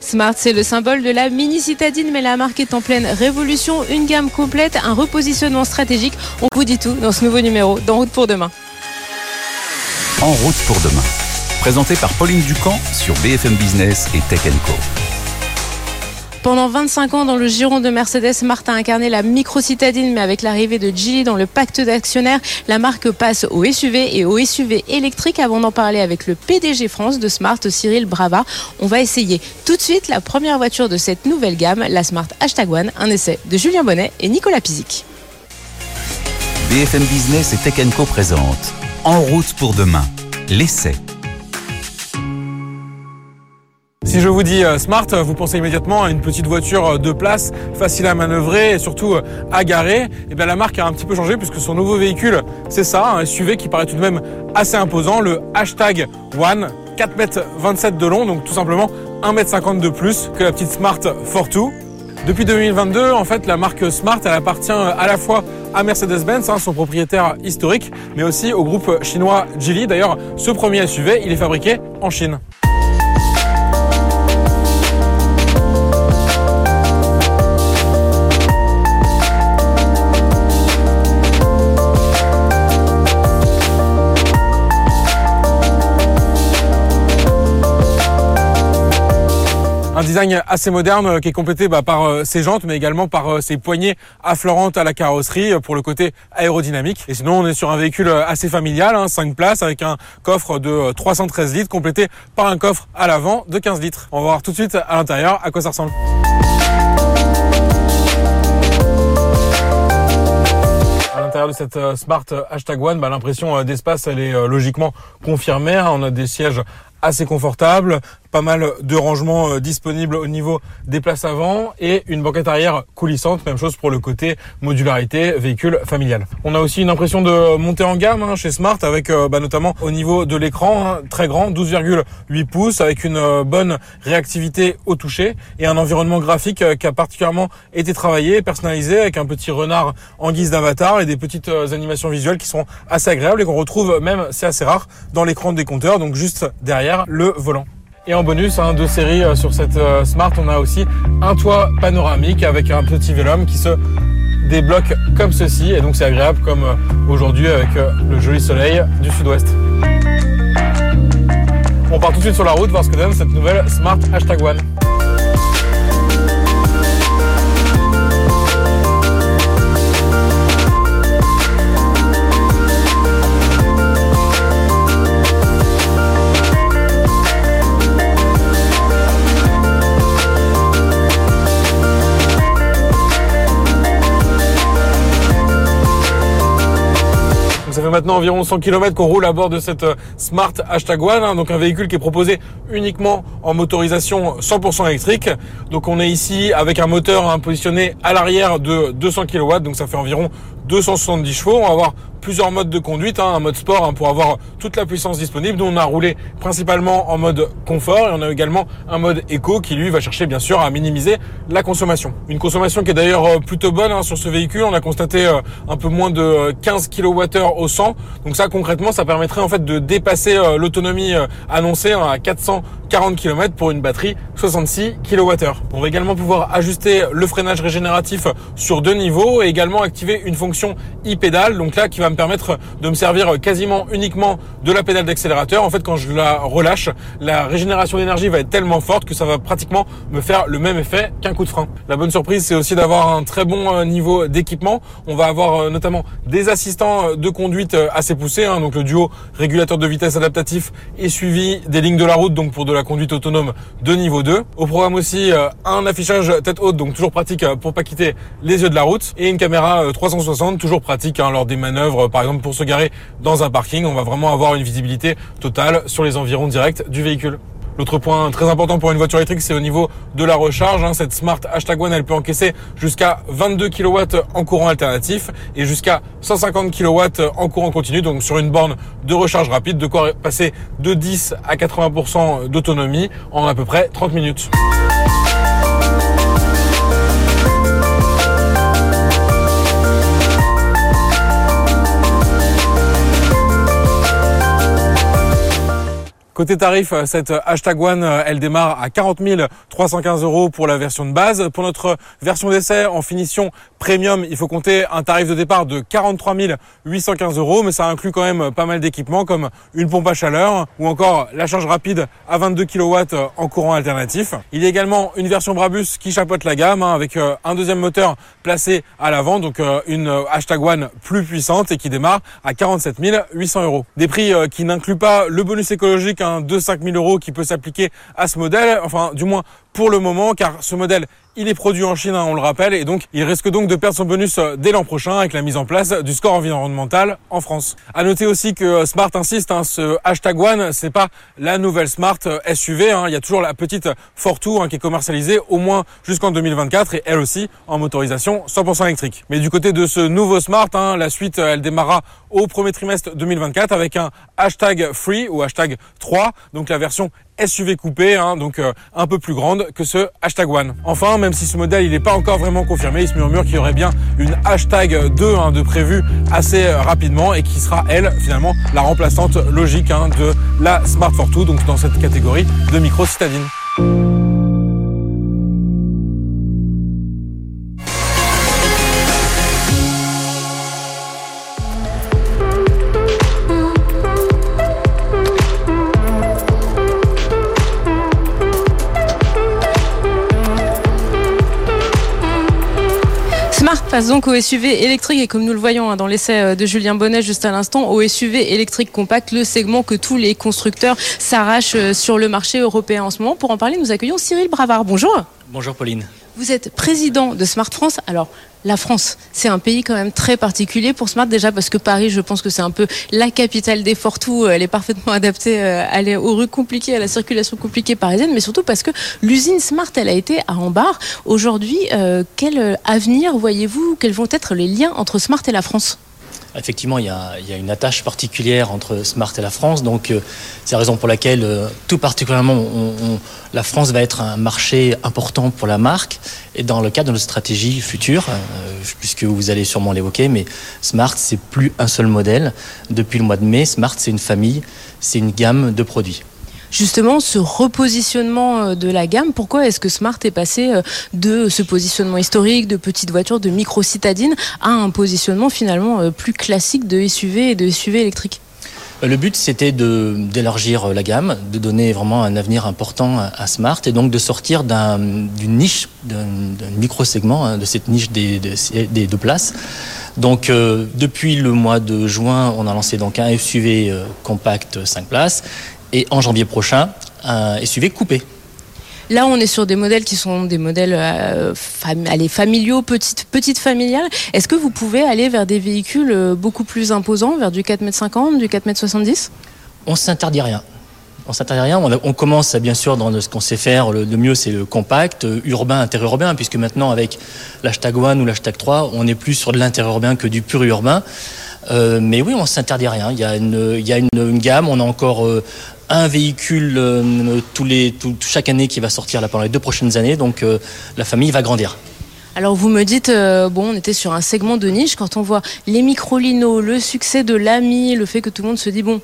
Smart, c'est le symbole de la mini citadine, mais la marque est en pleine révolution. Une gamme complète, un repositionnement stratégique. On vous dit tout dans ce nouveau numéro d'En route pour demain. En route pour demain. Présenté par Pauline Ducamp sur BFM Business et Tech Co. Pendant 25 ans, dans le giron de Mercedes, Martin a incarné la micro-citadine, mais avec l'arrivée de Geely dans le pacte d'actionnaires, la marque passe au SUV et au SUV électrique. Avant d'en parler avec le PDG France de Smart, Cyril Brava, on va essayer tout de suite la première voiture de cette nouvelle gamme, la Smart Hashtag One, un essai de Julien Bonnet et Nicolas Pizic. BFM Business et Tech Co présente En route pour demain, l'essai Si je vous dis euh, Smart, vous pensez immédiatement à une petite voiture euh, de place, facile à manœuvrer et surtout euh, à garer. Et eh bien la marque a un petit peu changé puisque son nouveau véhicule, c'est ça, un SUV qui paraît tout de même assez imposant, le hashtag One, 4,27 m de long, donc tout simplement 1,50 m de plus que la petite Smart Fortwo. Depuis 2022, en fait, la marque Smart, elle appartient à la fois à Mercedes-Benz, hein, son propriétaire historique, mais aussi au groupe chinois Geely. D'ailleurs, ce premier SUV, il est fabriqué en Chine. Design assez moderne euh, qui est complété bah, par euh, ses jantes, mais également par euh, ses poignées affleurantes à la carrosserie pour le côté aérodynamique. Et sinon, on est sur un véhicule assez familial, 5 hein, places, avec un coffre de 313 litres complété par un coffre à l'avant de 15 litres. On va voir tout de suite à l'intérieur à quoi ça ressemble. De cette Smart Hashtag One, bah, l'impression d'espace, elle est logiquement confirmée. Hein. On a des sièges assez confortables, pas mal de rangements euh, disponibles au niveau des places avant et une banquette arrière coulissante, même chose pour le côté modularité véhicule familial. On a aussi une impression de montée en gamme hein, chez Smart avec euh, bah, notamment au niveau de l'écran hein, très grand, 12,8 pouces avec une euh, bonne réactivité au toucher et un environnement graphique qui a particulièrement été travaillé, personnalisé avec un petit renard en guise d'avatar et des petites animations visuelles qui sont assez agréables et qu'on retrouve même, c'est assez rare, dans l'écran des compteurs, donc juste derrière le volant. Et en bonus, hein, de série euh, sur cette euh, Smart, on a aussi un toit panoramique avec un petit vélum qui se débloque comme ceci. Et donc c'est agréable comme euh, aujourd'hui avec le joli soleil du sud-ouest. On part tout de suite sur la route voir ce que donne cette nouvelle Smart Hashtag One. Maintenant environ 100 km qu'on roule à bord de cette euh, Smart Hashtag One, hein, donc un véhicule qui est proposé uniquement en motorisation 100% électrique. Donc on est ici avec un moteur hein, positionné à l'arrière de 200 kW, donc ça fait environ 270 chevaux. On va avoir plusieurs modes de conduite, hein, un mode sport hein, pour avoir toute la puissance disponible. Nous, on a roulé principalement en mode confort et on a également un mode éco qui lui va chercher bien sûr à minimiser la consommation. Une consommation qui est d'ailleurs euh, plutôt bonne hein, sur ce véhicule. On a constaté euh, un peu moins de 15 kWh au 100. Donc ça concrètement, ça permettrait en fait de dépasser euh, l'autonomie annoncée à 440 km pour une batterie 66 kWh. On va également pouvoir ajuster le freinage régénératif sur deux niveaux et également activer une fonction e-pédale, donc là qui va me permettre de me servir quasiment uniquement de la pédale d'accélérateur. En fait, quand je la relâche, la régénération d'énergie va être tellement forte que ça va pratiquement me faire le même effet qu'un coup de frein. La bonne surprise, c'est aussi d'avoir un très bon euh, niveau d'équipement. On va avoir euh, notamment des assistants euh, de conduite assez poussés, hein. donc le duo régulateur de vitesse adaptatif et suivi des lignes de la route, donc pour de la conduite autonome de niveau 2. Au programme aussi un affichage tête haute, donc toujours pratique pour pas quitter les yeux de la route, et une caméra 360 toujours pratique hein, lors des manœuvres, par exemple pour se garer dans un parking. On va vraiment avoir une visibilité totale sur les environs directs du véhicule. L'autre point très important pour une voiture électrique, c'est au niveau de la recharge. Hein. Cette Smart Hashtag One, elle peut encaisser jusqu'à 22 kW en courant alternatif et jusqu'à 150 kW en courant continu. Donc sur une borne de recharge rapide, de quoi passer de 10 à 80% d'autonomie en à peu près 30 minutes. Côté tarif, euh, cette hashtag One, euh, elle démarre à 40 315 euros pour la version de base. Pour notre version d'essai en finition premium, il faut compter un tarif de départ de 43 815 euros, mais ça inclut quand même pas mal d'équipements comme une pompe à chaleur ou encore la charge rapide à 22 kW en courant alternatif. Il y a également une version Brabus qui chapeaute la gamme hein, avec euh, un deuxième moteur placé à l'avant, donc une hashtag One plus puissante et qui démarre à 47 800 euros. Des prix qui n'incluent pas le bonus écologique de 5000 euros qui peut s'appliquer à ce modèle, enfin du moins pour le moment, car ce modèle il est produit en Chine, hein, on le rappelle, et donc il risque donc de perdre son bonus euh, dès l'an prochain avec la mise en place du score environnemental en France. À noter aussi que euh, Smart insiste, hein, ce hashtag One, c'est pas la nouvelle Smart euh, SUV. Hein. il y a toujours la petite Fortwo qui est commercialisée au moins jusqu'en 2024 et elle aussi en motorisation 100% électrique. Mais du côté de ce nouveau Smart, la suite elle démarrera au premier trimestre 2024 avec un hashtag free ou hashtag 3, donc la version SUV coupé, hein, donc euh, un peu plus grande que ce hashtag One. Enfin, même si ce modèle il n'est pas encore vraiment confirmé, il se murmure qu'il y aurait bien une hashtag 2 hein, de prévu assez euh, rapidement et qui sera elle finalement la remplaçante logique hein, de la Smart Fortwo, donc dans cette catégorie de micro citadine. Passe donc au SUV électrique et comme nous le voyons hein, dans l'essai euh, de Julien Bonnet juste à l'instant, au SUV électrique compact, le segment que tous les constructeurs s'arrachent euh, sur le marché européen en ce moment. Pour en parler, nous accueillons Cyril Bravard. Bonjour. Bonjour Pauline. Vous êtes président de Smart France. Alors, la France, c'est un pays quand même très particulier pour Smart déjà parce que Paris, je pense que c'est un peu la capitale des fortous. Elle est parfaitement adaptée euh, aux rues compliquées, à la circulation compliquée parisienne, mais surtout parce que l'usine Smart, elle a été à Ambar. Aujourd'hui, euh, quel avenir voyez-vous? Quels vont être les liens entre Smart et la France? Effectivement, il y, a, une attache particulière entre Smart et la France. Donc, euh, c'est la raison pour laquelle, euh, tout particulièrement, la France va être un marché important pour la marque. Et dans le cadre de notre stratégie future, euh, puisque vous allez sûrement l'évoquer, mais Smart, c'est plus un seul modèle. Depuis le mois de mai, Smart, c'est une famille, c'est une gamme de produits justement ce repositionnement euh, de la gamme. Pourquoi est-ce que Smart est passé euh, de ce positionnement historique de petite voiture, de micro citadine, à un positionnement finalement euh, plus classique de SUV et de SUV électrique? Le but, c'était d'élargir la gamme, de donner vraiment un avenir important à, Smart et donc de sortir d'une niche, d'un micro-segment, hein, de cette niche des, deux places. Donc, depuis le mois de juin, on a lancé donc un SUV compact 5 places et en janvier prochain, un SUV coupé. Là, on est sur des modèles qui sont des modèles euh, familiaux, petites, petites familiales. Est-ce que vous pouvez aller vers des véhicules euh, beaucoup plus imposants, vers du 4,50 m, du 4,70 m On s'interdit rien. On s'interdit rien. On, commence bien sûr dans ce qu'on sait faire. Le, mieux, c'est le compact, euh, urbain, interurbain, puisque maintenant, avec l'hashtag One ou l'hashtag 3, on est plus sur de l'interurbain que du pur urbain. mais oui, on s'interdit rien. Il y a une, il y a une, gamme. On a encore un véhicule euh, tous les, chaque année qui va sortir là pendant les deux prochaines années. Donc euh, la famille va grandir. Alors vous me dites, euh, bon, on était sur un segment de niche. Quand on voit les microlinos, le succès de l'ami, le fait que tout le monde se dit, bon,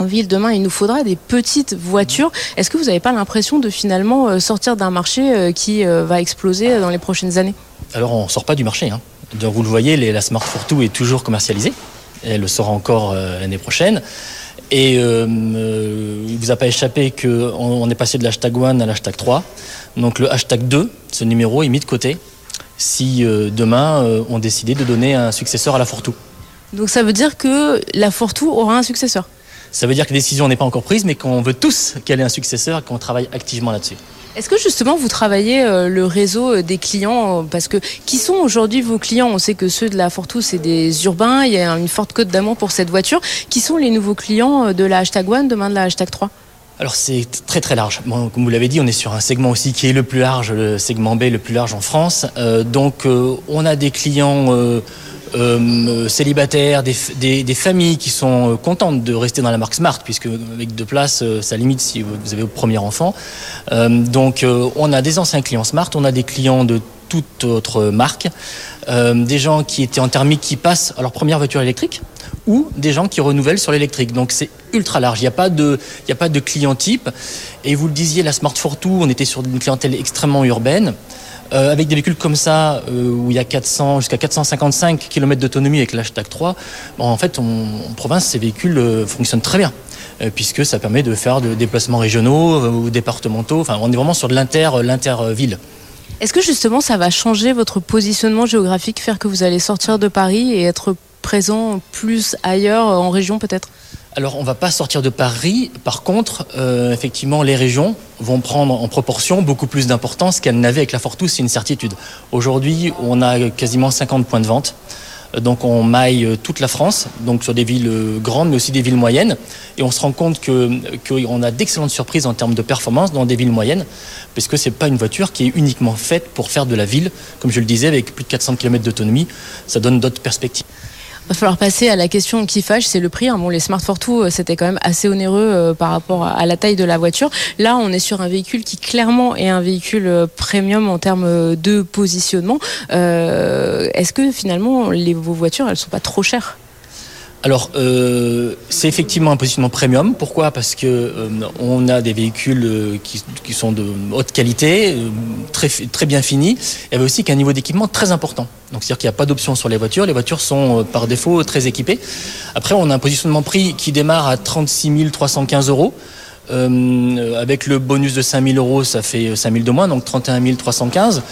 en ville demain, il nous faudra des petites voitures. Est-ce que vous n'avez pas l'impression de finalement sortir d'un marché qui va exploser dans les prochaines années? Alors on ne sort pas du marché. Hein. vous le voyez, la Smart Fortwo est toujours commercialisée. Elle le sera encore l'année prochaine. Et euh, euh, il ne vous a pas échappé qu'on on est passé de l'hashtag 1 à l'hashtag 3. Donc le hashtag 2, ce numéro est mis de côté si euh, demain on décidait de donner un successeur à la Fortou. Donc ça veut dire que la Fortou aura un successeur Ça veut dire que la décision n'est pas encore prise, mais qu'on veut tous qu'elle ait un successeur et qu'on travaille activement là-dessus. Est-ce que justement vous travaillez euh, le réseau euh, des clients euh, Parce que qui sont aujourd'hui vos clients? On sait que ceux de la Fortwo, c'est des urbains, il y a une forte cote d'amour pour cette voiture. Qui sont les nouveaux clients de la hashtag One, demain de la hashtag 3 alors c'est très très large. Bon, comme vous l'avez dit, on est sur un segment aussi qui est le plus large, le segment B le plus large en France. Euh, donc euh, on a des clients euh, célibataires, des, familles qui sont contentes de rester dans la marque Smart, puisque avec deux places, ça limite si vous avez au premier enfant. donc on a des anciens clients Smart, on a des clients de toute autre marque, des gens qui étaient en thermique qui passent à leur première voiture électrique ou des gens qui renouvellent sur l'électrique. Donc c'est ultra large. Il n'y a pas de, a pas de client type. Et vous le disiez, la Smart Fortwo, on était sur une clientèle extrêmement urbaine. Euh, avec des véhicules comme ça, euh, où il y a 400 jusqu'à 455 km d'autonomie avec l'hashtag 3, en fait, en province, ces véhicules euh, fonctionnent très bien. Puisque ça permet de faire des déplacements régionaux ou départementaux. Enfin, on est vraiment sur de l'inter, l'inter-ville. Est-ce que justement ça va changer votre positionnement géographique, faire que vous allez sortir de Paris et être présent plus ailleurs, en région peut-être? Alors, on ne va pas sortir de Paris. Par contre, euh, effectivement, les régions vont prendre en proportion beaucoup plus d'importance qu'elles n'avaient avec la Fortous, c'est une certitude. Aujourd'hui, on a quasiment 50 points de vente. Donc on maille toute la France, donc sur des villes grandes mais aussi des villes moyennes. Et on se rend compte qu'on a d'excellentes surprises en termes de performance dans des villes moyennes, parce que ce n'est pas une voiture qui est uniquement faite pour faire de la ville. Comme je le disais, avec plus de 400 km d'autonomie, ça donne d'autres perspectives va falloir passer à la question qui fâche, c'est le prix. Hein. Bon, les Smart Fortwo, euh, c'était quand même assez onéreux euh, par rapport à la taille de la voiture. Là, on est sur un véhicule qui clairement est un véhicule euh, premium en termes de positionnement. Est-ce que finalement, les, vos voitures, elles sont pas trop chères? Alors, euh, c'est effectivement un positionnement premium. Pourquoi? Parce que euh, on a des véhicules euh, qui, sont de haute qualité, très, très bien finis, et aussi qu'un niveau d'équipement très important. Donc, c'est-à-dire qu'il n'y a pas d'option sur les voitures. Les voitures sont par défaut très équipées. Après, on a un positionnement prix qui démarre à 36 315 euros. Euh, avec le bonus de 5000 euros, ça fait 5000 de moins, donc 31 315.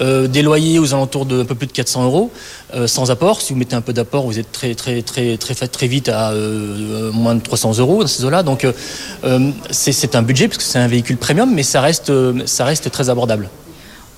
Euh, des loyers aux alentours de peu plus de 400 euros, euh, sans apport. Si vous mettez un peu d'apport, vous êtes très très très très très vite à moins de 300 euros dans ces eaux-là. Donc c'est un budget parce que c'est un véhicule premium, mais ça reste ça reste très abordable.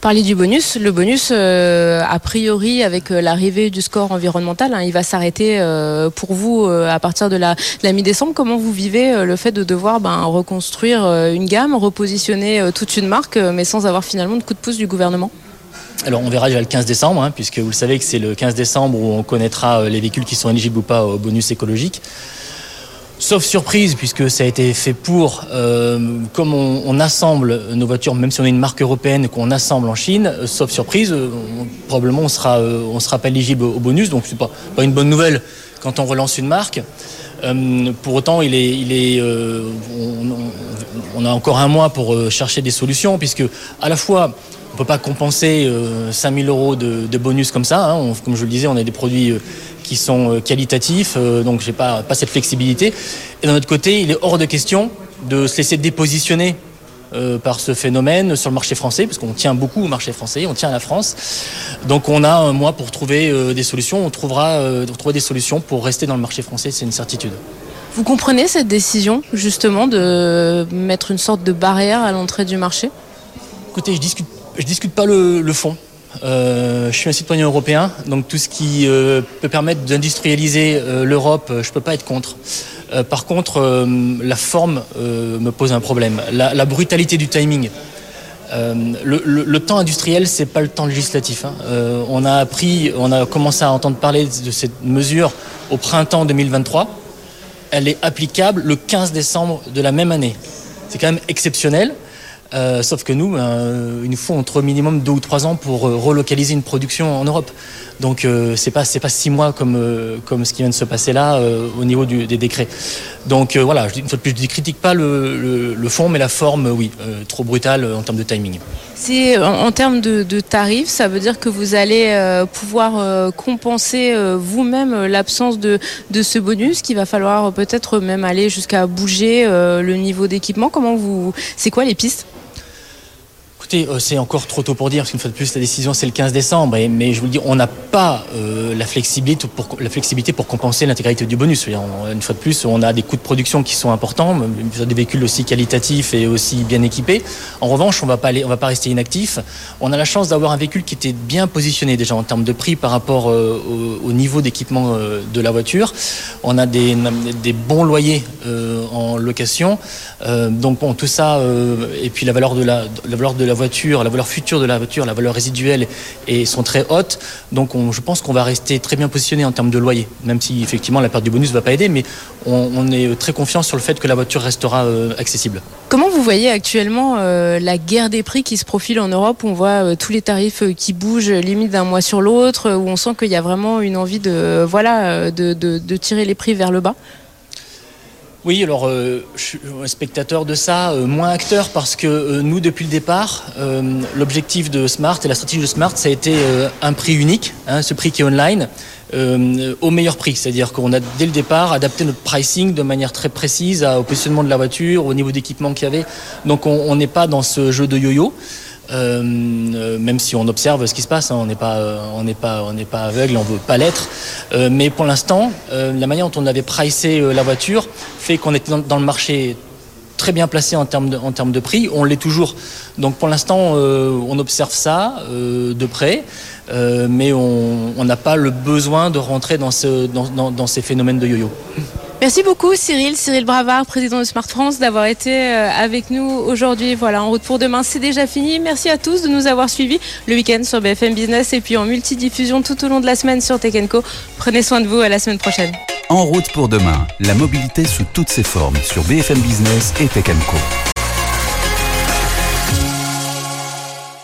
Parler du bonus, le bonus, euh, a priori, avec euh, l'arrivée du score environnemental, hein, il va s'arrêter euh, pour vous à partir de la, mi-décembre. Comment vous vivez le fait de devoir ben, reconstruire une gamme, repositionner toute une marque, mais sans avoir finalement de coup de pouce du gouvernement? Alors on verra déjà le 15 décembre, hein, puisque vous le savez que c'est le 15 décembre où on connaîtra les véhicules qui sont éligibles ou pas au bonus écologique. Sauf surprise, puisque ça a été fait pour, euh, comme on, assemble nos voitures, même si on est une marque européenne qu'on assemble en Chine, euh, sauf surprise, euh, probablement on sera, on sera pas éligible au, bonus, donc c'est pas, pas une bonne nouvelle quand on relance une marque. pour autant, il est, on, a encore un mois pour chercher des solutions, puisque à la fois on peut pas compenser 5000 euros de, bonus comme ça. Hein. comme je le disais, on a des produits qui sont euh, qualitatifs, euh, donc j'ai pas, pas cette flexibilité. Et d'un autre côté, il est hors de question de se laisser dépositionner euh, par ce phénomène sur le marché français, parce qu'on tient beaucoup au marché français, on tient à la France. Donc on a un mois pour trouver des solutions, on trouvera trouver des solutions pour rester dans le marché français, c'est une certitude. Vous comprenez cette décision justement de mettre une sorte de barrière à l'entrée du marché? Écoutez, je discute, je discute pas le, le fond. Euh, je suis un citoyen européen, donc tout ce qui euh, peut permettre d'industrialiser euh, l'Europe, je ne peux pas être contre. par contre, la forme me pose un problème. La, brutalité du timing. Le, temps industriel, c'est pas le temps législatif. Hein. on a appris, on a commencé à entendre parler de cette mesure au printemps 2023. Elle est applicable le 15 décembre de la même année. C'est quand même exceptionnel. Euh, sauf que nous, ben, il nous faut entre minimum deux ou trois ans pour euh, relocaliser une production en Europe. Donc euh, c'est pas c'est six mois comme comme ce qui vient de se passer là au niveau des décrets. Donc voilà, une fois plus, je ne critique pas le, fond, mais la forme, oui, trop brutale en termes de timing. En, termes de, tarifs, ça veut dire que vous allez pouvoir compenser vous-même l'absence de, de ce bonus, qu'il va falloir peut-être même aller jusqu'à bouger le niveau d'équipement. Comment vous, c'est quoi les pistes? Écoutez, euh, c'est encore trop tôt pour dire, parce qu'une fois de plus, la décision, c'est le 15 décembre. Mais je vous le dis, on n'a pas euh, la, flexibilité pour, compenser l'intégralité du bonus. une fois de plus, on a des coûts de production qui sont importants, des véhicules aussi qualitatifs et aussi bien équipés. En revanche, on on va pas rester inactif. On a la chance d'avoir un véhicule qui était bien positionné déjà en termes de prix par rapport euh, au, niveau d'équipement de la voiture. On a des, des bons loyers en location. donc bon, tout ça, et puis la valeur de la, la valeur de la voiture, la valeur future de la voiture, la valeur résiduelle sont très hautes. Donc je pense qu'on va rester très bien positionné en termes de loyer, même si effectivement la perte du bonus ne va pas aider, mais on, est très confiant sur le fait que la voiture restera euh, accessible. Comment vous voyez actuellement euh, la guerre des prix qui se profile en Europe? On voit euh, tous les tarifs qui bougent limite d'un mois sur l'autre, où on sent qu'il y a vraiment une envie de, voilà, de tirer les prix vers le bas oui, alors euh, je suis spectateur de ça, euh, moins acteur parce que euh, nous, depuis le départ, l'objectif de Smart et la stratégie de Smart, ça a été un prix unique, hein, ce prix qui est online, au meilleur prix. C'est-à-dire qu'on a dès le départ adapté notre pricing de manière très précise au positionnement de la voiture, au niveau d'équipement qu'il y avait. Donc on n'est pas dans ce jeu de yo-yo. Euh, euh, même si on observe ce qui se passe, hein, on n'est pas, euh, on n'est pas, on n'est pas aveugle, on veut pas l'être. mais pour l'instant, la manière dont on avait pricé la voiture fait qu'on était dans, le marché très bien placé en termes de, en termes de prix. On l'est toujours. Donc pour l'instant, on observe ça de près, mais on n'a pas le besoin de rentrer dans, ce, dans, dans ces phénomènes de yo-yo. Merci beaucoup Cyril, Cyril Bravard, président de Smart France, d'avoir été euh, avec nous aujourd'hui. Voilà, en route pour demain, c'est déjà fini. Merci à tous de nous avoir suivis le week-end sur BFM Business et puis en multidiffusion tout au long de la semaine sur Tech. Prenez soin de vous, à la semaine prochaine. En route pour demain, la mobilité sous toutes ses formes sur BFM Business et Tech Co.